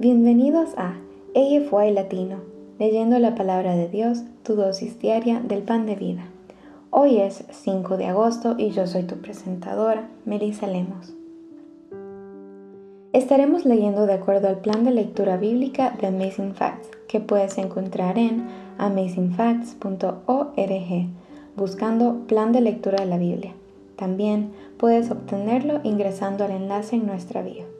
Bienvenidos a AFY Latino, leyendo la palabra de Dios, tu dosis diaria del pan de vida. Hoy es 5 de agosto y yo soy tu presentadora, Melissa Lemos. Estaremos leyendo de acuerdo al plan de lectura bíblica de Amazing Facts, que puedes encontrar en amazingfacts.org, buscando plan de lectura de la Biblia. También puedes obtenerlo ingresando al enlace en nuestra bio.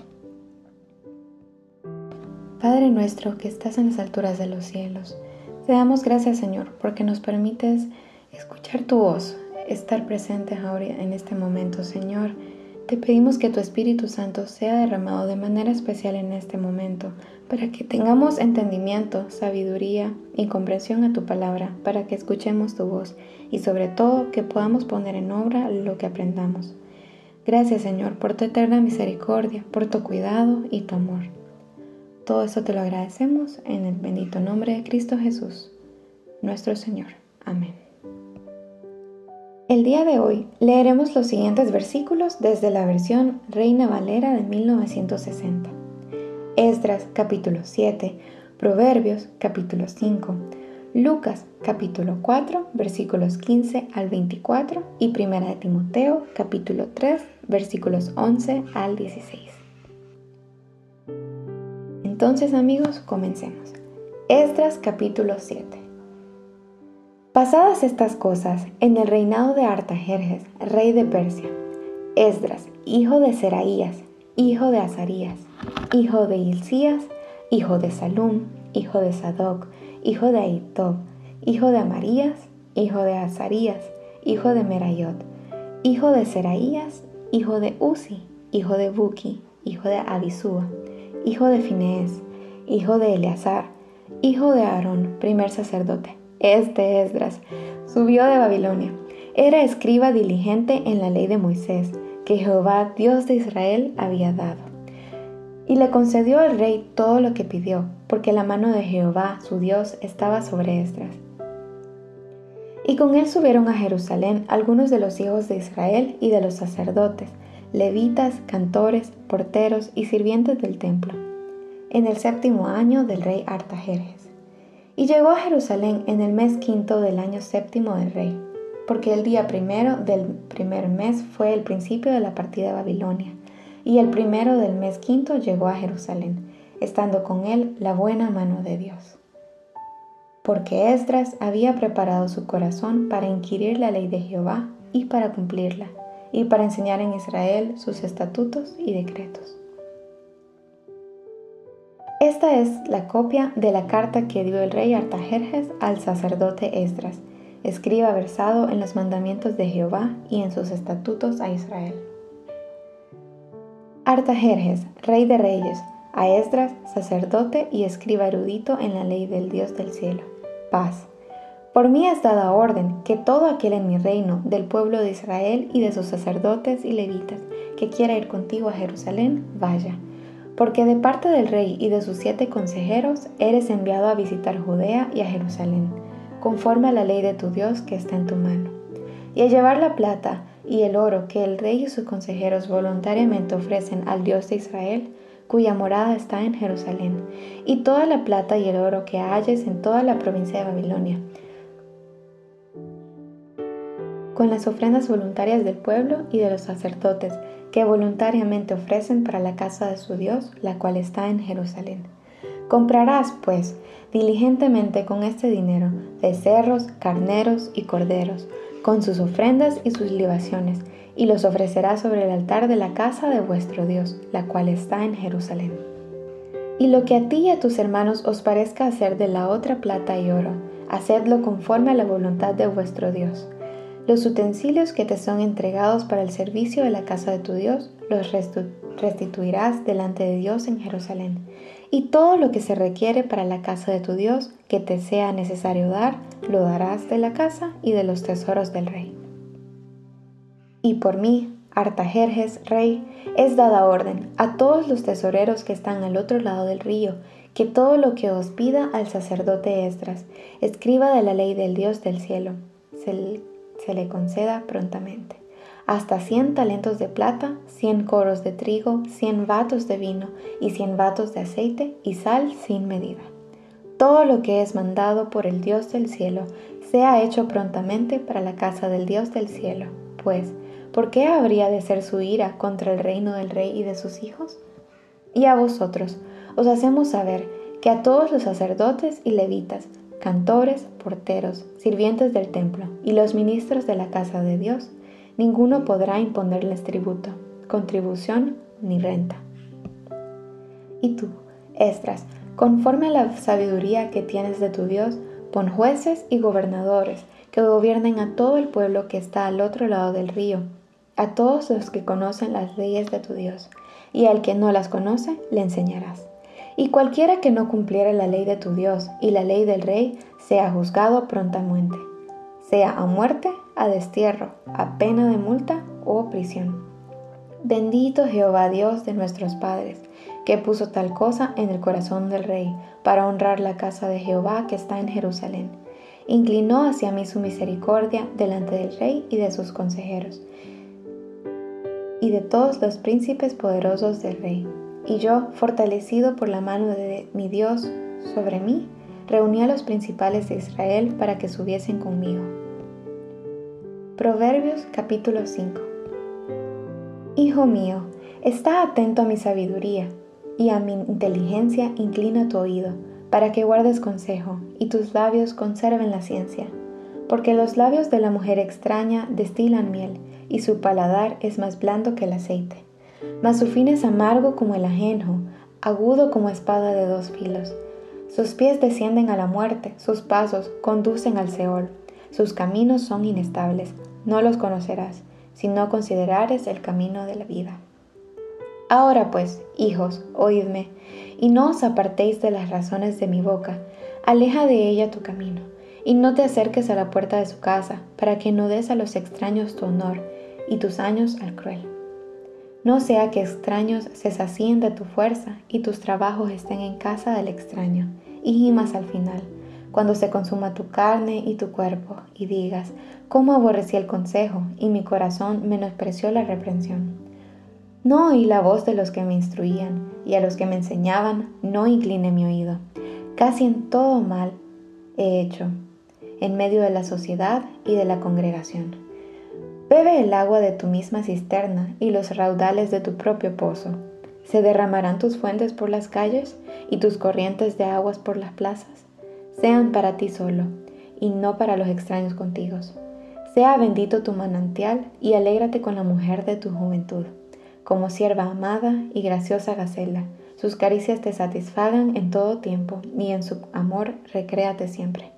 Padre nuestro que estás en las alturas de los cielos, te damos gracias Señor porque nos permites escuchar tu voz, estar presente ahora en este momento Señor. Te pedimos que tu Espíritu Santo sea derramado de manera especial en este momento, para que tengamos entendimiento, sabiduría y comprensión a tu palabra, para que escuchemos tu voz y sobre todo que podamos poner en obra lo que aprendamos. Gracias Señor por tu eterna misericordia, por tu cuidado y tu amor. Todo eso te lo agradecemos en el bendito nombre de Cristo Jesús, nuestro Señor. Amén. El día de hoy leeremos los siguientes versículos desde la versión Reina Valera de 1960. Esdras capítulo 7, Proverbios capítulo 5, Lucas capítulo 4 versículos 15 al 24 y Primera de Timoteo capítulo 3 versículos 11 al 16. Entonces amigos, comencemos. Esdras capítulo 7. Pasadas estas cosas, en el reinado de Artajerjes, rey de Persia, Esdras, hijo de Seraías, hijo de Azarías, hijo de Hilcías, hijo de Salum, hijo de Sadoc, hijo de Aitob, hijo de Amarías, hijo de Azarías, hijo de Merayot, hijo de Seraías, hijo de Uzi, hijo de Buki, hijo de Abisúa, hijo de Finees, hijo de Eleazar, hijo de Aarón, primer sacerdote. Este Esdras subió de Babilonia. Era escriba diligente en la ley de Moisés, que Jehová, Dios de Israel, había dado. Y le concedió al rey todo lo que pidió, porque la mano de Jehová, su Dios, estaba sobre Esdras. Y con él subieron a Jerusalén algunos de los hijos de Israel y de los sacerdotes, levitas, cantores, porteros y sirvientes del templo, en el séptimo año del rey Artajerjes. Y llegó a Jerusalén en el mes quinto del año séptimo del rey, porque el día primero del primer mes fue el principio de la partida de Babilonia, y el primero del mes quinto llegó a Jerusalén, estando con él la buena mano de Dios. Porque Esdras había preparado su corazón para inquirir la ley de Jehová y para cumplirla y para enseñar en Israel sus estatutos y decretos. Esta es la copia de la carta que dio el rey Artajerjes al sacerdote Esdras, escriba versado en los mandamientos de Jehová y en sus estatutos a Israel. Artajerjes, rey de reyes, a Esdras, sacerdote y escriba erudito en la ley del Dios del cielo. Paz por mí es dada orden que todo aquel en mi reino, del pueblo de Israel y de sus sacerdotes y levitas, que quiera ir contigo a Jerusalén, vaya. Porque de parte del rey y de sus siete consejeros eres enviado a visitar Judea y a Jerusalén, conforme a la ley de tu Dios que está en tu mano. Y a llevar la plata y el oro que el rey y sus consejeros voluntariamente ofrecen al Dios de Israel, cuya morada está en Jerusalén, y toda la plata y el oro que halles en toda la provincia de Babilonia, con las ofrendas voluntarias del pueblo y de los sacerdotes, que voluntariamente ofrecen para la casa de su Dios, la cual está en Jerusalén. Comprarás, pues, diligentemente con este dinero becerros, carneros y corderos, con sus ofrendas y sus libaciones, y los ofrecerás sobre el altar de la casa de vuestro Dios, la cual está en Jerusalén. Y lo que a ti y a tus hermanos os parezca hacer de la otra plata y oro, hacedlo conforme a la voluntad de vuestro Dios los utensilios que te son entregados para el servicio de la casa de tu Dios los restituirás delante de Dios en Jerusalén. y todo lo que se requiere para la casa de tu Dios que te sea necesario dar, lo darás de la casa y de los tesoros del rey. Y por mí, Artajerjes, rey, es dada orden a todos los tesoreros que están al otro lado del río, que todo lo que os pida al sacerdote Esdras, escriba de la ley del Dios del cielo, se, le conceda prontamente hasta 100 talentos de plata, 100 coros de trigo, 100 vatos de vino y 100 vatos de aceite y sal sin medida. Todo lo que es mandado por el Dios del cielo sea hecho prontamente para la casa del Dios del cielo, pues, ¿por qué habría de ser su ira contra el reino del rey y de sus hijos? Y a vosotros os hacemos saber que a todos los sacerdotes y levitas, cantores, porteros, sirvientes del templo y los ministros de la casa de Dios, ninguno podrá imponerles tributo, contribución ni renta. Y tú, Estras, conforme a la sabiduría que tienes de tu Dios, pon jueces y gobernadores que gobiernen a todo el pueblo que está al otro lado del río, a todos los que conocen las leyes de tu Dios, y al que no las conoce, le enseñarás. Y cualquiera que no cumpliera la ley de tu Dios y la ley del rey, sea juzgado prontamente, sea a muerte a destierro, a pena de multa o prisión. Bendito Jehová Dios de nuestros padres, que puso tal cosa en el corazón del rey, para honrar la casa de Jehová que está en Jerusalén. Inclinó hacia mí su misericordia delante del rey y de sus consejeros, y de todos los príncipes poderosos del rey. Y yo, fortalecido por la mano de mi Dios sobre mí, reuní a los principales de Israel para que subiesen conmigo Proverbios capítulo 5 Hijo mío, está atento a mi sabiduría, y a mi inteligencia inclina tu oído, para que guardes consejo, y tus labios conserven la ciencia. Porque los labios de la mujer extraña destilan miel, y su paladar es más blando que el aceite. Mas su fin es amargo como el ajenjo, agudo como espada de dos filos. Sus pies descienden a la muerte, sus pasos conducen al Seol. Sus caminos son inestables, no los conocerás, si no considerares el camino de la vida. Ahora pues, hijos, oídme, y no os apartéis de las razones de mi boca, aleja de ella tu camino, y no te acerques a la puerta de su casa, para que no des a los extraños tu honor, y tus años al cruel. No sea que extraños se sacien de tu fuerza, y tus trabajos estén en casa del extraño, y gimas al final, cuando se consuma tu carne y tu cuerpo, y digas, cómo aborrecí el consejo, y mi corazón menospreció la reprensión. No oí la voz de los que me instruían, y a los que me enseñaban no incliné mi oído. Casi en todo mal he hecho, en medio de la sociedad y de la congregación. Bebe el agua de tu misma cisterna y los raudales de tu propio pozo. ¿Se derramarán tus fuentes por las calles y tus corrientes de aguas por las plazas? sean para ti solo, y no para los extraños contigo. Sea bendito tu manantial y alégrate con la mujer de tu juventud, como sierva amada y graciosa gacela. Sus caricias te satisfagan en todo tiempo, y en su amor recréate siempre.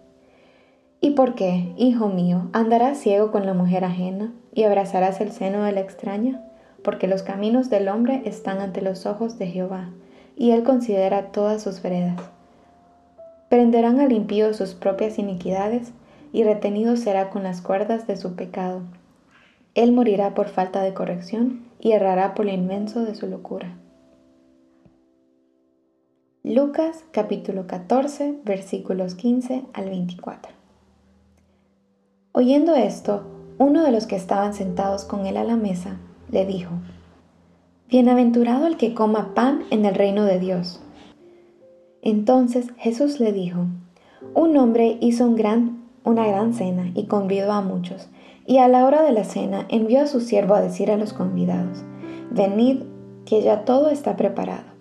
¿Y por qué, hijo mío, andarás ciego con la mujer ajena y abrazarás el seno de la extraña? Porque los caminos del hombre están ante los ojos de Jehová, y él considera todas sus veredas. Prenderán al impío sus propias iniquidades, y retenido será con las cuerdas de su pecado. Él morirá por falta de corrección y errará por lo inmenso de su locura. Lucas capítulo 14 versículos 15 al 24. Oyendo esto, uno de los que estaban sentados con él a la mesa le dijo, Bienaventurado el que coma pan en el reino de Dios. Entonces Jesús le dijo, un hombre hizo una gran cena y convidó a muchos, y a la hora de la cena envió a su siervo a decir a los convidados, venid, que ya todo está preparado.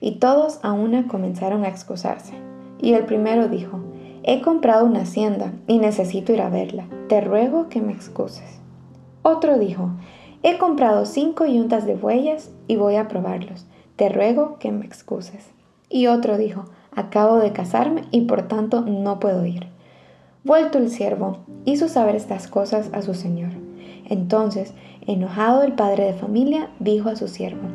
Y todos a una comenzaron a excusarse. Y el primero dijo, he comprado una hacienda y necesito ir a verla, te ruego que me excuses. Otro dijo, he comprado cinco yuntas de bueyes y voy a probarlos, te ruego que me excuses. Y otro dijo, acabo de casarme y por tanto no puedo ir. Vuelto el siervo, hizo saber estas cosas a su señor. Entonces, enojado el padre de familia, dijo a su siervo,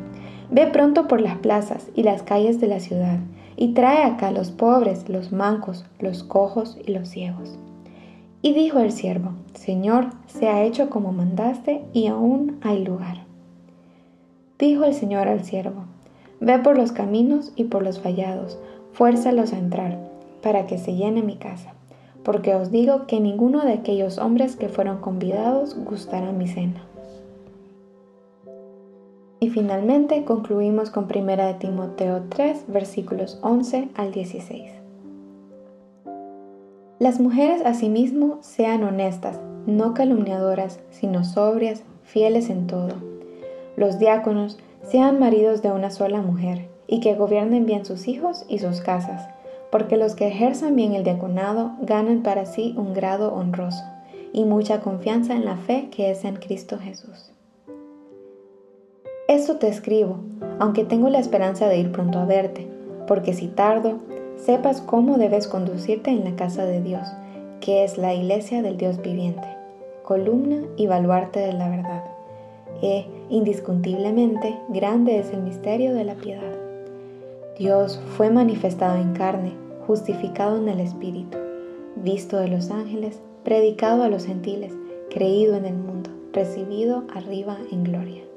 Ve pronto por las plazas y las calles de la ciudad, y trae acá los pobres, los mancos, los cojos y los ciegos. Y dijo el siervo, Señor, se ha hecho como mandaste y aún hay lugar. Dijo el Señor al siervo, Ve por los caminos y por los vallados, fuérzalos a entrar, para que se llene mi casa, porque os digo que ninguno de aquellos hombres que fueron convidados gustará mi cena. Y finalmente concluimos con 1 de Timoteo 3, versículos 11 al 16. Las mujeres asimismo sean honestas, no calumniadoras, sino sobrias, fieles en todo. Los diáconos sean maridos de una sola mujer, y que gobiernen bien sus hijos y sus casas, porque los que ejerzan bien el diaconado ganan para sí un grado honroso y mucha confianza en la fe que es en Cristo Jesús. Esto te escribo, aunque tengo la esperanza de ir pronto a verte, porque si tardo, sepas cómo debes conducirte en la casa de Dios, que es la iglesia del Dios viviente, columna y baluarte de la verdad e, indiscutiblemente, grande es el misterio de la piedad. Dios fue manifestado en carne, justificado en el Espíritu, visto de los ángeles, predicado a los gentiles, creído en el mundo, recibido arriba en gloria.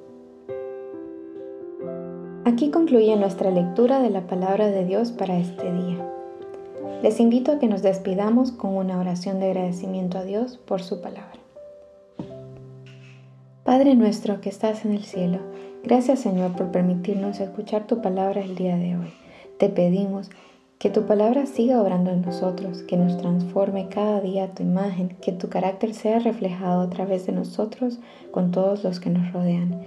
Aquí concluye nuestra lectura de la palabra de Dios para este día. Les invito a que nos despidamos con una oración de agradecimiento a Dios por su palabra. Padre nuestro que estás en el cielo, gracias Señor por permitirnos escuchar tu palabra el día de hoy. Te pedimos que tu palabra siga obrando en nosotros, que nos transforme cada día a tu imagen, que tu carácter sea reflejado a través de nosotros con todos los que nos rodean.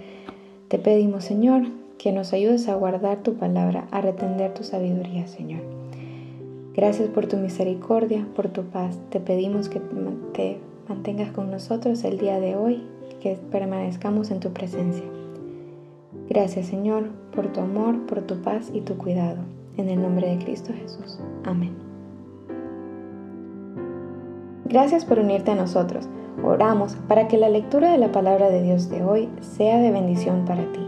Te pedimos, Señor, que nos ayudes a guardar tu palabra, a retender tu sabiduría, Señor. Gracias por tu misericordia, por tu paz. Te pedimos que te mantengas con nosotros el día de hoy que permanezcamos en tu presencia. Gracias Señor por tu amor, por tu paz y tu cuidado. En el nombre de Cristo Jesús. Amén. Gracias por unirte a nosotros. Oramos para que la lectura de la palabra de Dios de hoy sea de bendición para ti.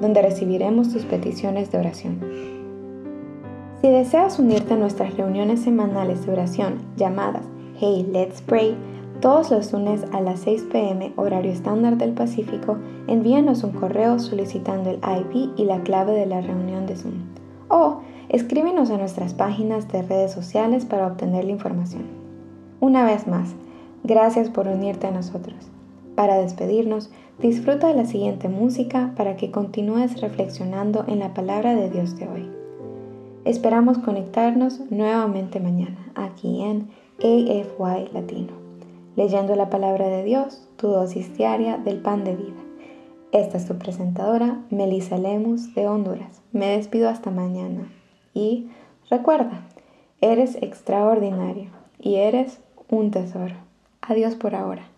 donde recibiremos tus peticiones de oración. Si deseas unirte a nuestras reuniones semanales de oración llamadas Hey Let's Pray, todos los lunes a las 6 pm horario estándar del Pacífico, envíanos un correo solicitando el IP y la clave de la reunión de Zoom. O escríbenos a nuestras páginas de redes sociales para obtener la información. Una vez más, gracias por unirte a nosotros. Para despedirnos, disfruta de la siguiente música para que continúes reflexionando en la palabra de Dios de hoy. Esperamos conectarnos nuevamente mañana aquí en AFY Latino leyendo la palabra de Dios, tu dosis diaria del pan de vida. Esta es tu presentadora, Melissa Lemus de Honduras. Me despido hasta mañana. Y recuerda, eres extraordinario y eres un tesoro. Adiós por ahora.